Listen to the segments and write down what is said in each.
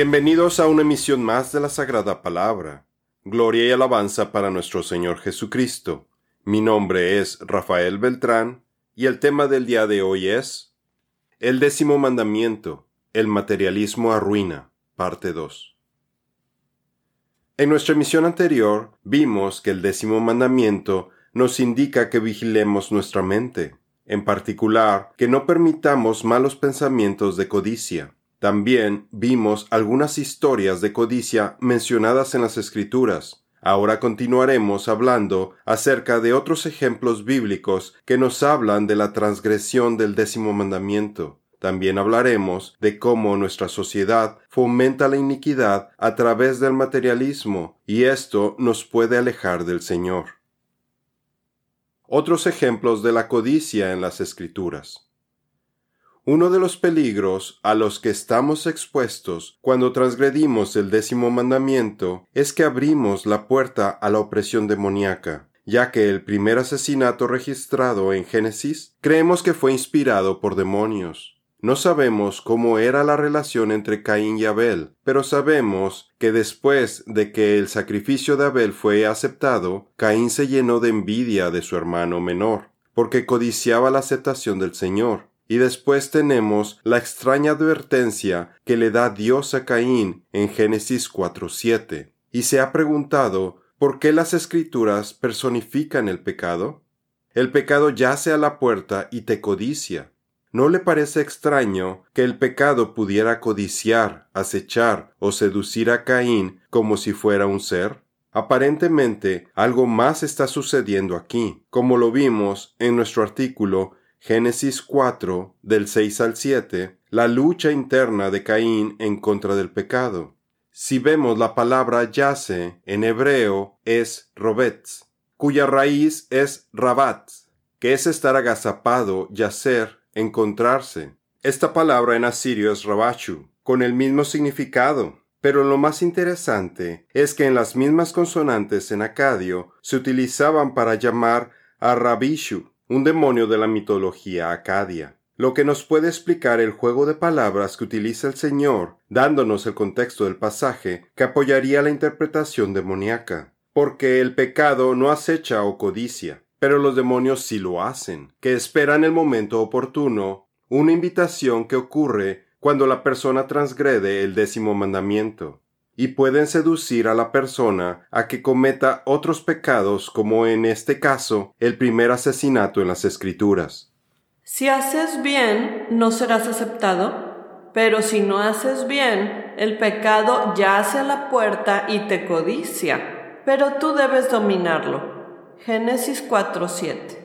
Bienvenidos a una emisión más de la Sagrada Palabra. Gloria y alabanza para nuestro Señor Jesucristo. Mi nombre es Rafael Beltrán y el tema del día de hoy es El décimo mandamiento, el materialismo arruina, parte 2. En nuestra emisión anterior vimos que el décimo mandamiento nos indica que vigilemos nuestra mente, en particular que no permitamos malos pensamientos de codicia. También vimos algunas historias de codicia mencionadas en las Escrituras. Ahora continuaremos hablando acerca de otros ejemplos bíblicos que nos hablan de la transgresión del décimo mandamiento. También hablaremos de cómo nuestra sociedad fomenta la iniquidad a través del materialismo y esto nos puede alejar del Señor. Otros ejemplos de la codicia en las Escrituras. Uno de los peligros a los que estamos expuestos cuando transgredimos el décimo mandamiento es que abrimos la puerta a la opresión demoníaca, ya que el primer asesinato registrado en Génesis creemos que fue inspirado por demonios. No sabemos cómo era la relación entre Caín y Abel, pero sabemos que después de que el sacrificio de Abel fue aceptado, Caín se llenó de envidia de su hermano menor, porque codiciaba la aceptación del Señor, y después tenemos la extraña advertencia que le da Dios a Caín en Génesis 4.7. Y se ha preguntado ¿por qué las escrituras personifican el pecado? El pecado yace a la puerta y te codicia. ¿No le parece extraño que el pecado pudiera codiciar, acechar o seducir a Caín como si fuera un ser? Aparentemente algo más está sucediendo aquí, como lo vimos en nuestro artículo Génesis 4, del 6 al 7, la lucha interna de Caín en contra del pecado. Si vemos la palabra yace en hebreo es robetz, cuya raíz es rabat, que es estar agazapado, yacer, encontrarse. Esta palabra en asirio es rabachu, con el mismo significado. Pero lo más interesante es que en las mismas consonantes en acadio se utilizaban para llamar a rabishu, un demonio de la mitología acadia, lo que nos puede explicar el juego de palabras que utiliza el Señor, dándonos el contexto del pasaje que apoyaría la interpretación demoníaca, porque el pecado no acecha o codicia, pero los demonios sí lo hacen, que esperan el momento oportuno, una invitación que ocurre cuando la persona transgrede el décimo mandamiento y pueden seducir a la persona a que cometa otros pecados como en este caso el primer asesinato en las escrituras. Si haces bien, no serás aceptado, pero si no haces bien, el pecado yace a la puerta y te codicia, pero tú debes dominarlo. Génesis 4:7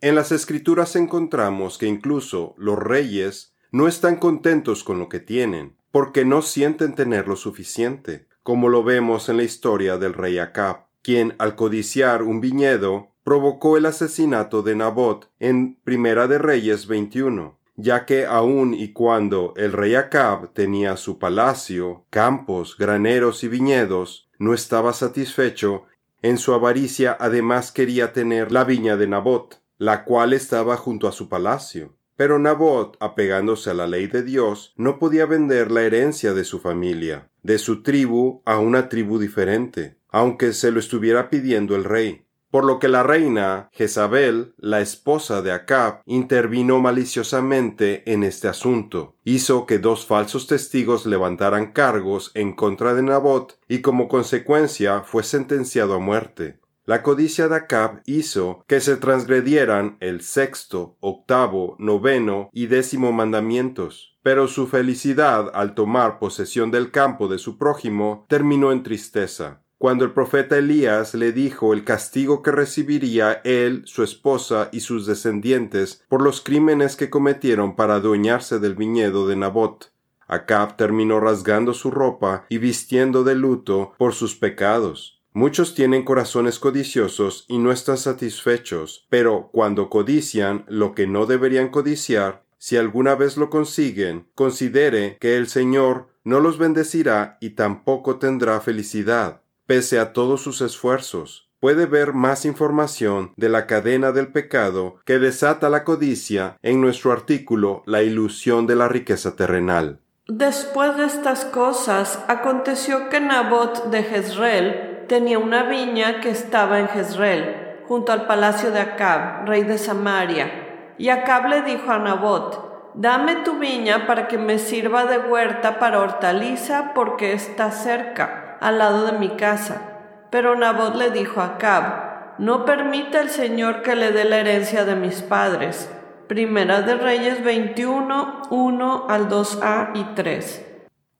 En las escrituras encontramos que incluso los reyes no están contentos con lo que tienen, porque no sienten tener lo suficiente, como lo vemos en la historia del rey Acab, quien al codiciar un viñedo provocó el asesinato de Nabot en Primera de Reyes 21, ya que aun y cuando el rey Acab tenía su palacio, campos, graneros y viñedos, no estaba satisfecho, en su avaricia además quería tener la viña de Nabot, la cual estaba junto a su palacio. Pero Nabot, apegándose a la ley de Dios, no podía vender la herencia de su familia, de su tribu a una tribu diferente, aunque se lo estuviera pidiendo el rey. Por lo que la reina Jezabel, la esposa de Acab, intervino maliciosamente en este asunto, hizo que dos falsos testigos levantaran cargos en contra de Nabot y como consecuencia fue sentenciado a muerte. La codicia de Acab hizo que se transgredieran el sexto, octavo, noveno y décimo mandamientos, pero su felicidad al tomar posesión del campo de su prójimo terminó en tristeza. Cuando el profeta Elías le dijo el castigo que recibiría él, su esposa y sus descendientes por los crímenes que cometieron para adueñarse del viñedo de Nabot, Acab terminó rasgando su ropa y vistiendo de luto por sus pecados. Muchos tienen corazones codiciosos y no están satisfechos, pero cuando codician lo que no deberían codiciar, si alguna vez lo consiguen, considere que el Señor no los bendecirá y tampoco tendrá felicidad, pese a todos sus esfuerzos. Puede ver más información de la cadena del pecado que desata la codicia en nuestro artículo La ilusión de la riqueza terrenal. Después de estas cosas, aconteció que Nabot de Jezreel tenía una viña que estaba en Jezreel, junto al palacio de Acab, rey de Samaria. Y Acab le dijo a Nabot, Dame tu viña para que me sirva de huerta para hortaliza, porque está cerca, al lado de mi casa. Pero Nabot le dijo a Acab, No permita el Señor que le dé la herencia de mis padres. Primera de Reyes 21, 1 al 2a y 3.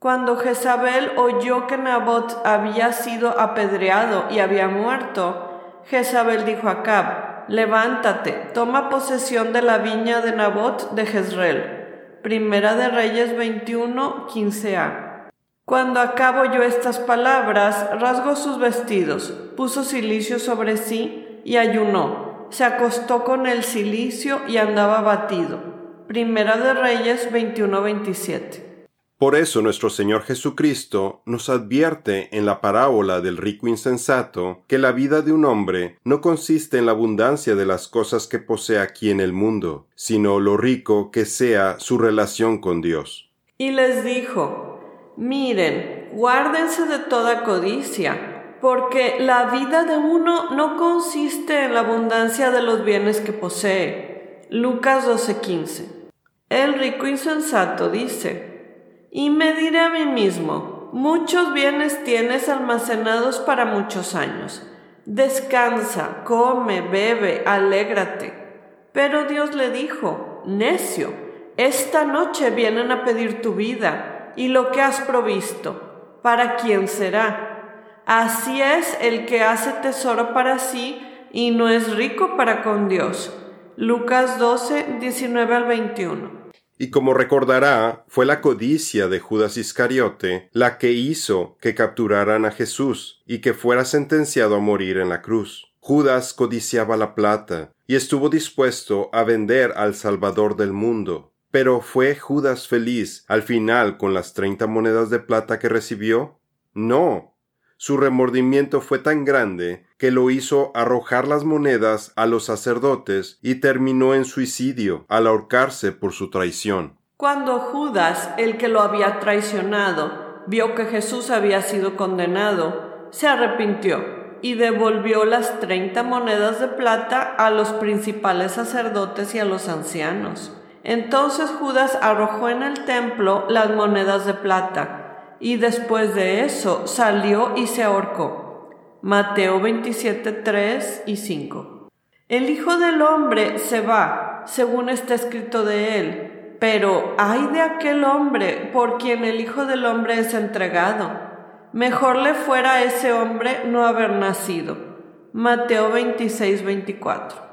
Cuando Jezabel oyó que Nabot había sido apedreado y había muerto, Jezabel dijo a Acab, Levántate, toma posesión de la viña de Nabot de Jezreel. Primera de Reyes 21, 15a. Cuando Acab oyó estas palabras, rasgó sus vestidos, puso silicio sobre sí y ayunó se acostó con el silicio y andaba batido. Primera de Reyes 21-27. Por eso nuestro Señor Jesucristo nos advierte en la parábola del rico insensato que la vida de un hombre no consiste en la abundancia de las cosas que posee aquí en el mundo, sino lo rico que sea su relación con Dios. Y les dijo, miren, guárdense de toda codicia porque la vida de uno no consiste en la abundancia de los bienes que posee. Lucas 12:15. El rico insensato dice, y me diré a mí mismo, muchos bienes tienes almacenados para muchos años. Descansa, come, bebe, alégrate. Pero Dios le dijo, necio, esta noche vienen a pedir tu vida y lo que has provisto. ¿Para quién será? Así es el que hace tesoro para sí y no es rico para con Dios. Lucas 12, 19 al 21. Y como recordará, fue la codicia de Judas Iscariote la que hizo que capturaran a Jesús y que fuera sentenciado a morir en la cruz. Judas codiciaba la plata y estuvo dispuesto a vender al Salvador del mundo. Pero ¿fue Judas feliz al final con las treinta monedas de plata que recibió? No, su remordimiento fue tan grande que lo hizo arrojar las monedas a los sacerdotes y terminó en suicidio al ahorcarse por su traición. Cuando Judas, el que lo había traicionado, vio que Jesús había sido condenado, se arrepintió y devolvió las treinta monedas de plata a los principales sacerdotes y a los ancianos. Entonces Judas arrojó en el templo las monedas de plata y después de eso salió y se ahorcó. Mateo 27, 3 y 5. El Hijo del Hombre se va, según está escrito de él, pero ay de aquel hombre por quien el Hijo del Hombre es entregado. Mejor le fuera a ese hombre no haber nacido. Mateo 26, 24.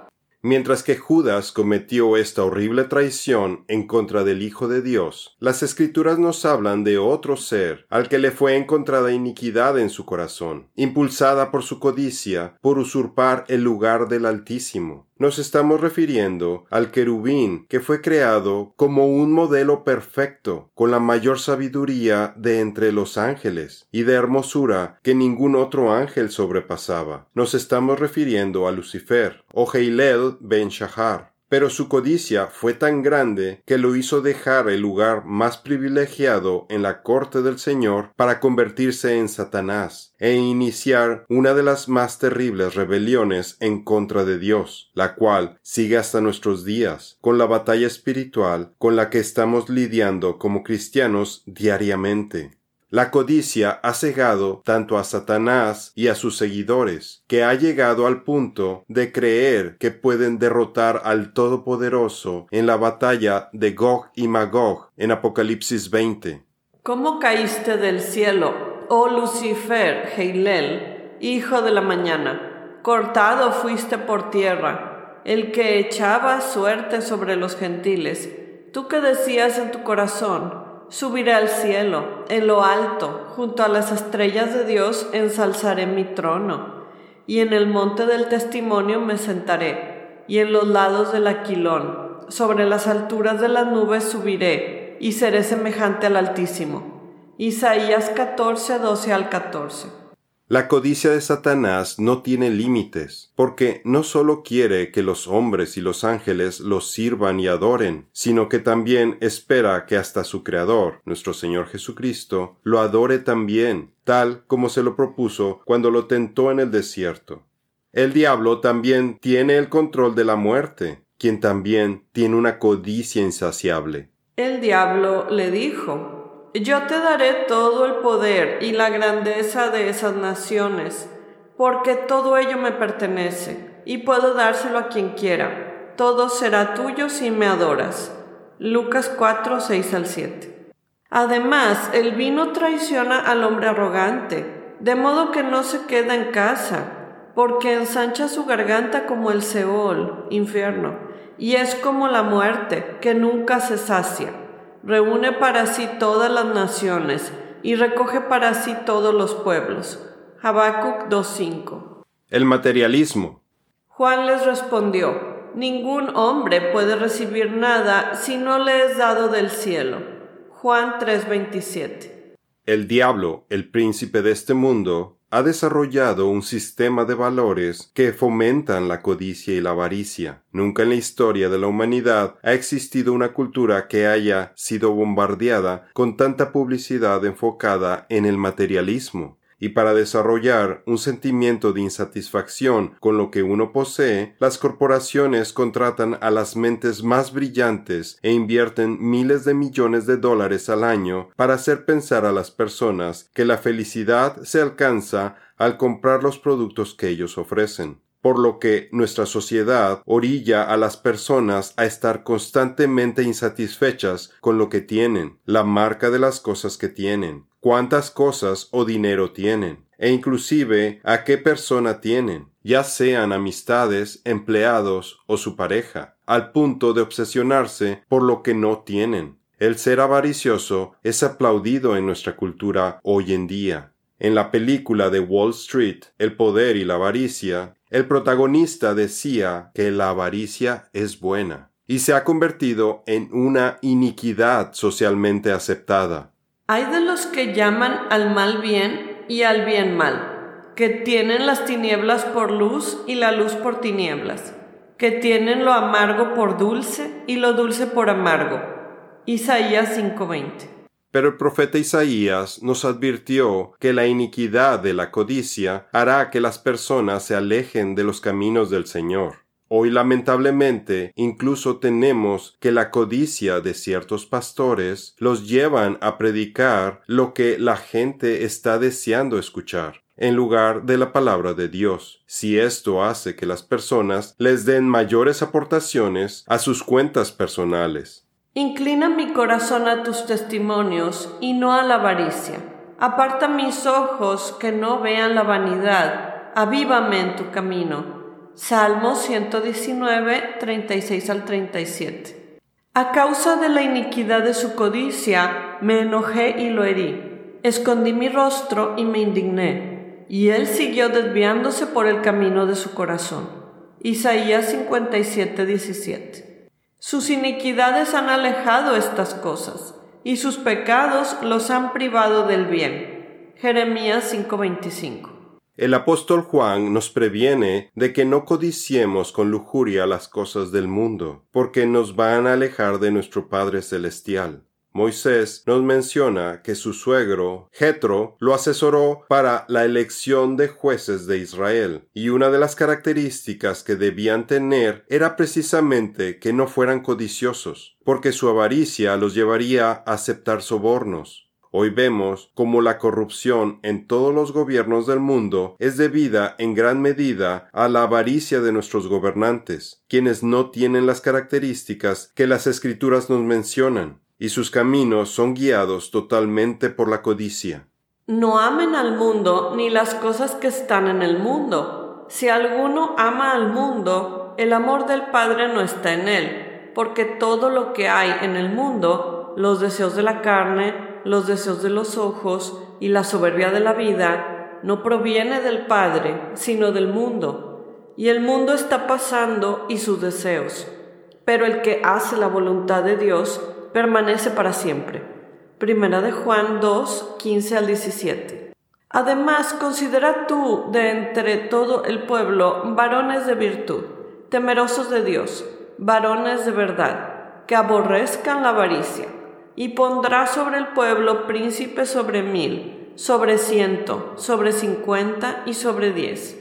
Mientras que Judas cometió esta horrible traición en contra del Hijo de Dios, las Escrituras nos hablan de otro ser al que le fue encontrada iniquidad en su corazón, impulsada por su codicia, por usurpar el lugar del Altísimo. Nos estamos refiriendo al querubín que fue creado como un modelo perfecto, con la mayor sabiduría de entre los ángeles y de hermosura que ningún otro ángel sobrepasaba. Nos estamos refiriendo a Lucifer o Heilel ben Shahar pero su codicia fue tan grande que lo hizo dejar el lugar más privilegiado en la corte del Señor para convertirse en Satanás e iniciar una de las más terribles rebeliones en contra de Dios, la cual sigue hasta nuestros días, con la batalla espiritual con la que estamos lidiando como cristianos diariamente. La codicia ha cegado tanto a Satanás y a sus seguidores, que ha llegado al punto de creer que pueden derrotar al Todopoderoso en la batalla de Gog y Magog en Apocalipsis 20. ¿Cómo caíste del cielo, oh Lucifer, Heilel, hijo de la mañana? Cortado fuiste por tierra, el que echaba suerte sobre los gentiles. Tú que decías en tu corazón, Subiré al cielo, en lo alto, junto a las estrellas de Dios ensalzaré mi trono, y en el monte del testimonio me sentaré, y en los lados del aquilón, sobre las alturas de las nubes subiré, y seré semejante al Altísimo. Isaías 14, 12 al 14. La codicia de Satanás no tiene límites, porque no solo quiere que los hombres y los ángeles los sirvan y adoren, sino que también espera que hasta su Creador, nuestro Señor Jesucristo, lo adore también, tal como se lo propuso cuando lo tentó en el desierto. El diablo también tiene el control de la muerte, quien también tiene una codicia insaciable. El diablo le dijo, yo te daré todo el poder y la grandeza de esas naciones, porque todo ello me pertenece, y puedo dárselo a quien quiera. Todo será tuyo si me adoras. Lucas 4, 6 al 7. Además, el vino traiciona al hombre arrogante, de modo que no se queda en casa, porque ensancha su garganta como el Seol, infierno, y es como la muerte, que nunca se sacia reúne para sí todas las naciones y recoge para sí todos los pueblos. Habacuc 2.5. El materialismo. Juan les respondió, Ningún hombre puede recibir nada si no le es dado del cielo. Juan 3:27. El diablo, el príncipe de este mundo, ha desarrollado un sistema de valores que fomentan la codicia y la avaricia. Nunca en la historia de la humanidad ha existido una cultura que haya sido bombardeada con tanta publicidad enfocada en el materialismo y para desarrollar un sentimiento de insatisfacción con lo que uno posee, las corporaciones contratan a las mentes más brillantes e invierten miles de millones de dólares al año para hacer pensar a las personas que la felicidad se alcanza al comprar los productos que ellos ofrecen por lo que nuestra sociedad orilla a las personas a estar constantemente insatisfechas con lo que tienen, la marca de las cosas que tienen, cuántas cosas o dinero tienen, e inclusive a qué persona tienen, ya sean amistades, empleados o su pareja, al punto de obsesionarse por lo que no tienen. El ser avaricioso es aplaudido en nuestra cultura hoy en día. En la película de Wall Street, El poder y la avaricia, el protagonista decía que la avaricia es buena y se ha convertido en una iniquidad socialmente aceptada. Hay de los que llaman al mal bien y al bien mal, que tienen las tinieblas por luz y la luz por tinieblas, que tienen lo amargo por dulce y lo dulce por amargo. Isaías 5:20. Pero el profeta Isaías nos advirtió que la iniquidad de la codicia hará que las personas se alejen de los caminos del Señor. Hoy lamentablemente incluso tenemos que la codicia de ciertos pastores los llevan a predicar lo que la gente está deseando escuchar en lugar de la palabra de Dios, si esto hace que las personas les den mayores aportaciones a sus cuentas personales. Inclina mi corazón a tus testimonios y no a la avaricia. Aparta mis ojos que no vean la vanidad. Avívame en tu camino Salmo 119, 36 al 37. A causa de la iniquidad de su codicia, me enojé y lo herí. Escondí mi rostro y me indigné. Y él siguió desviándose por el camino de su corazón. Isaías 57, 17. Sus iniquidades han alejado estas cosas, y sus pecados los han privado del bien. Jeremías 5:25. El apóstol Juan nos previene de que no codiciemos con lujuria las cosas del mundo, porque nos van a alejar de nuestro Padre Celestial. Moisés nos menciona que su suegro, Jetro, lo asesoró para la elección de jueces de Israel, y una de las características que debían tener era precisamente que no fueran codiciosos, porque su avaricia los llevaría a aceptar sobornos. Hoy vemos cómo la corrupción en todos los gobiernos del mundo es debida en gran medida a la avaricia de nuestros gobernantes, quienes no tienen las características que las escrituras nos mencionan, y sus caminos son guiados totalmente por la codicia. No amen al mundo ni las cosas que están en el mundo. Si alguno ama al mundo, el amor del Padre no está en él, porque todo lo que hay en el mundo, los deseos de la carne, los deseos de los ojos y la soberbia de la vida no proviene del Padre, sino del mundo. Y el mundo está pasando y sus deseos. Pero el que hace la voluntad de Dios permanece para siempre. Primera de Juan 2, 15 al 17. Además, considera tú de entre todo el pueblo varones de virtud, temerosos de Dios, varones de verdad, que aborrezcan la avaricia, y pondrá sobre el pueblo príncipes sobre mil, sobre ciento, sobre cincuenta y sobre diez.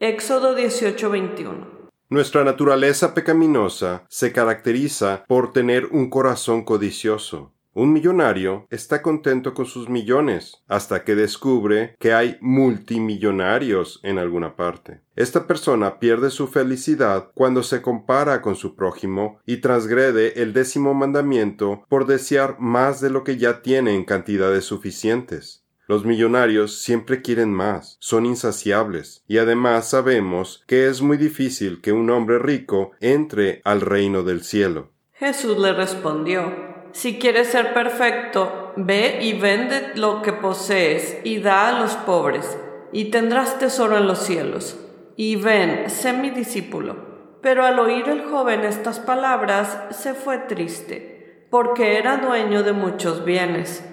Éxodo 18:21 nuestra naturaleza pecaminosa se caracteriza por tener un corazón codicioso. Un millonario está contento con sus millones hasta que descubre que hay multimillonarios en alguna parte. Esta persona pierde su felicidad cuando se compara con su prójimo y transgrede el décimo mandamiento por desear más de lo que ya tiene en cantidades suficientes. Los millonarios siempre quieren más, son insaciables, y además sabemos que es muy difícil que un hombre rico entre al reino del cielo. Jesús le respondió si quieres ser perfecto, ve y vende lo que posees y da a los pobres, y tendrás tesoro en los cielos. Y ven, sé mi discípulo. Pero al oír el joven estas palabras, se fue triste, porque era dueño de muchos bienes.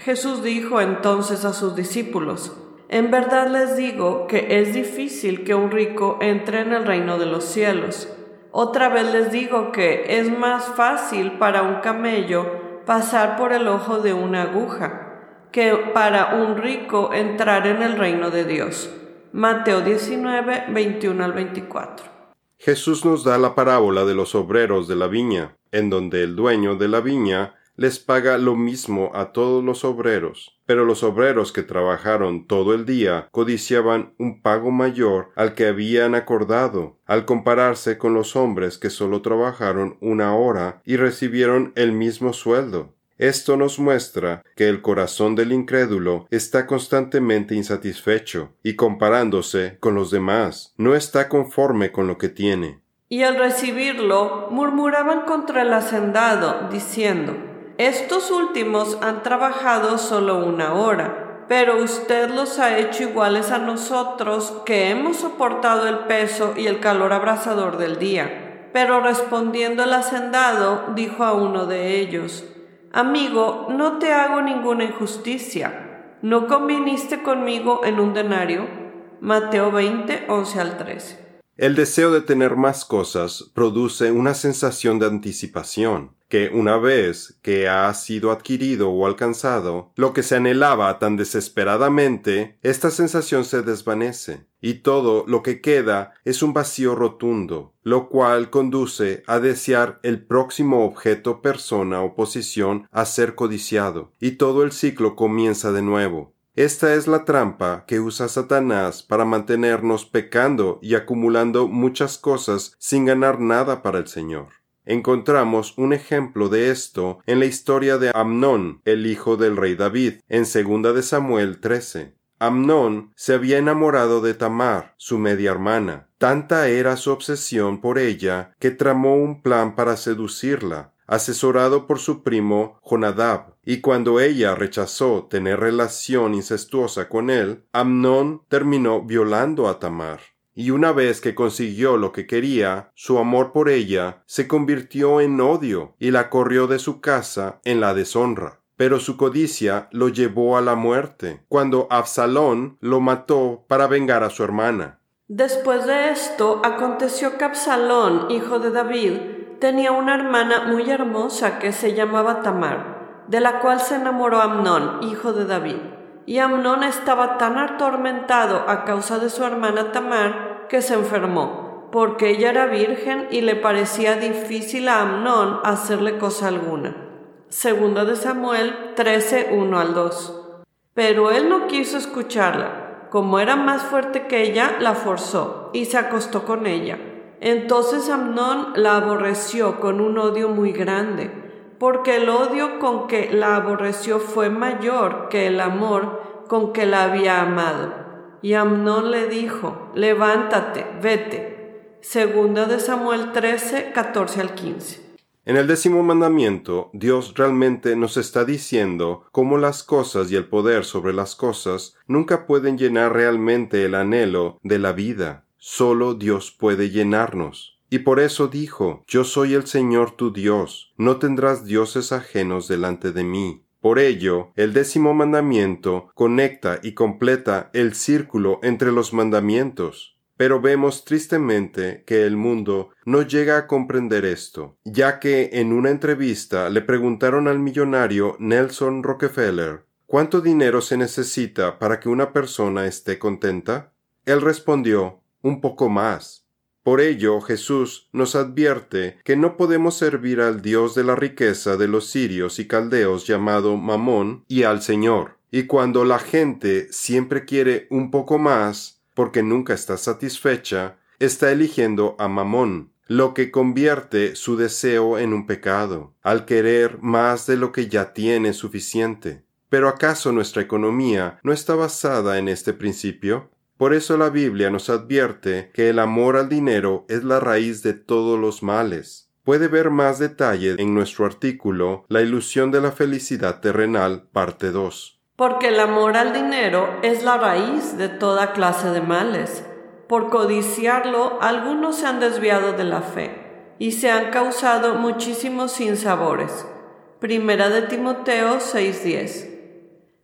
Jesús dijo entonces a sus discípulos, En verdad les digo que es difícil que un rico entre en el reino de los cielos. Otra vez les digo que es más fácil para un camello pasar por el ojo de una aguja que para un rico entrar en el reino de Dios. Mateo 19, 21 al 24. Jesús nos da la parábola de los obreros de la viña, en donde el dueño de la viña les paga lo mismo a todos los obreros, pero los obreros que trabajaron todo el día codiciaban un pago mayor al que habían acordado, al compararse con los hombres que solo trabajaron una hora y recibieron el mismo sueldo. Esto nos muestra que el corazón del incrédulo está constantemente insatisfecho y comparándose con los demás, no está conforme con lo que tiene. Y al recibirlo, murmuraban contra el hacendado, diciendo, estos últimos han trabajado solo una hora, pero usted los ha hecho iguales a nosotros que hemos soportado el peso y el calor abrasador del día. Pero respondiendo el hacendado, dijo a uno de ellos, Amigo, no te hago ninguna injusticia. ¿No conviniste conmigo en un denario? Mateo 20, 11 al 13. El deseo de tener más cosas produce una sensación de anticipación, que una vez que ha sido adquirido o alcanzado lo que se anhelaba tan desesperadamente, esta sensación se desvanece, y todo lo que queda es un vacío rotundo, lo cual conduce a desear el próximo objeto, persona o posición a ser codiciado, y todo el ciclo comienza de nuevo. Esta es la trampa que usa Satanás para mantenernos pecando y acumulando muchas cosas sin ganar nada para el Señor. Encontramos un ejemplo de esto en la historia de Amnón, el hijo del rey David, en segunda de Samuel 13. Amnón se había enamorado de Tamar, su media hermana. Tanta era su obsesión por ella que tramó un plan para seducirla, asesorado por su primo Jonadab, y cuando ella rechazó tener relación incestuosa con él, Amnón terminó violando a Tamar. Y una vez que consiguió lo que quería, su amor por ella se convirtió en odio y la corrió de su casa en la deshonra. Pero su codicia lo llevó a la muerte, cuando Absalón lo mató para vengar a su hermana. Después de esto, aconteció que Absalón, hijo de David, tenía una hermana muy hermosa que se llamaba Tamar, de la cual se enamoró Amnón, hijo de David. Y Amnón estaba tan atormentado a causa de su hermana Tamar que se enfermó, porque ella era virgen y le parecía difícil a Amnón hacerle cosa alguna. Segunda de Samuel 13, 1 al 2. Pero él no quiso escucharla. Como era más fuerte que ella, la forzó y se acostó con ella. Entonces Amnón la aborreció con un odio muy grande, porque el odio con que la aborreció fue mayor que el amor con que la había amado. Y Amnón le dijo, levántate, vete. Segunda de Samuel 13, 14 al 15. En el décimo mandamiento, Dios realmente nos está diciendo cómo las cosas y el poder sobre las cosas nunca pueden llenar realmente el anhelo de la vida. Solo Dios puede llenarnos. Y por eso dijo, Yo soy el Señor tu Dios, no tendrás dioses ajenos delante de mí. Por ello, el décimo mandamiento conecta y completa el círculo entre los mandamientos. Pero vemos tristemente que el mundo no llega a comprender esto, ya que en una entrevista le preguntaron al millonario Nelson Rockefeller ¿Cuánto dinero se necesita para que una persona esté contenta? Él respondió un poco más. Por ello Jesús nos advierte que no podemos servir al Dios de la riqueza de los sirios y caldeos llamado Mamón y al Señor. Y cuando la gente siempre quiere un poco más, porque nunca está satisfecha, está eligiendo a Mamón, lo que convierte su deseo en un pecado, al querer más de lo que ya tiene suficiente. Pero ¿acaso nuestra economía no está basada en este principio? Por eso la Biblia nos advierte que el amor al dinero es la raíz de todos los males. Puede ver más detalle en nuestro artículo La ilusión de la felicidad terrenal, parte 2 porque el amor al dinero es la raíz de toda clase de males. Por codiciarlo, algunos se han desviado de la fe y se han causado muchísimos sinsabores. Primera de Timoteo 6:10.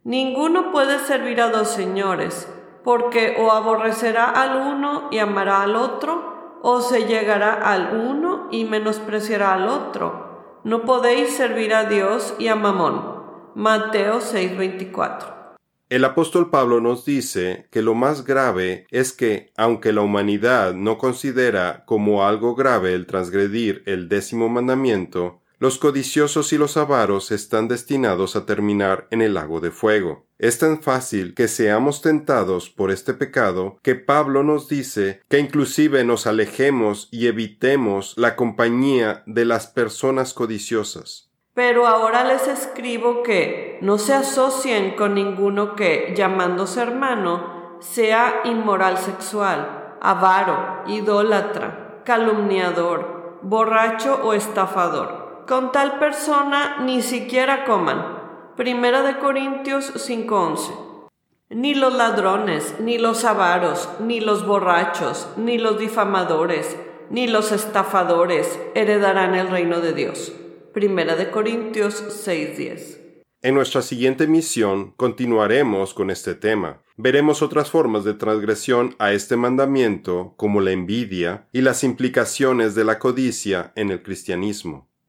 Ninguno puede servir a dos señores, porque o aborrecerá al uno y amará al otro, o se llegará al uno y menospreciará al otro. No podéis servir a Dios y a Mamón. Mateo 6:24. El apóstol Pablo nos dice que lo más grave es que, aunque la humanidad no considera como algo grave el transgredir el décimo mandamiento, los codiciosos y los avaros están destinados a terminar en el lago de fuego. Es tan fácil que seamos tentados por este pecado que Pablo nos dice que inclusive nos alejemos y evitemos la compañía de las personas codiciosas. Pero ahora les escribo que no se asocien con ninguno que, llamándose hermano, sea inmoral sexual, avaro, idólatra, calumniador, borracho o estafador. Con tal persona ni siquiera coman. Primera de Corintios 5:11. Ni los ladrones, ni los avaros, ni los borrachos, ni los difamadores, ni los estafadores heredarán el reino de Dios. Primera de Corintios 6:10. En nuestra siguiente misión continuaremos con este tema. Veremos otras formas de transgresión a este mandamiento, como la envidia y las implicaciones de la codicia en el cristianismo.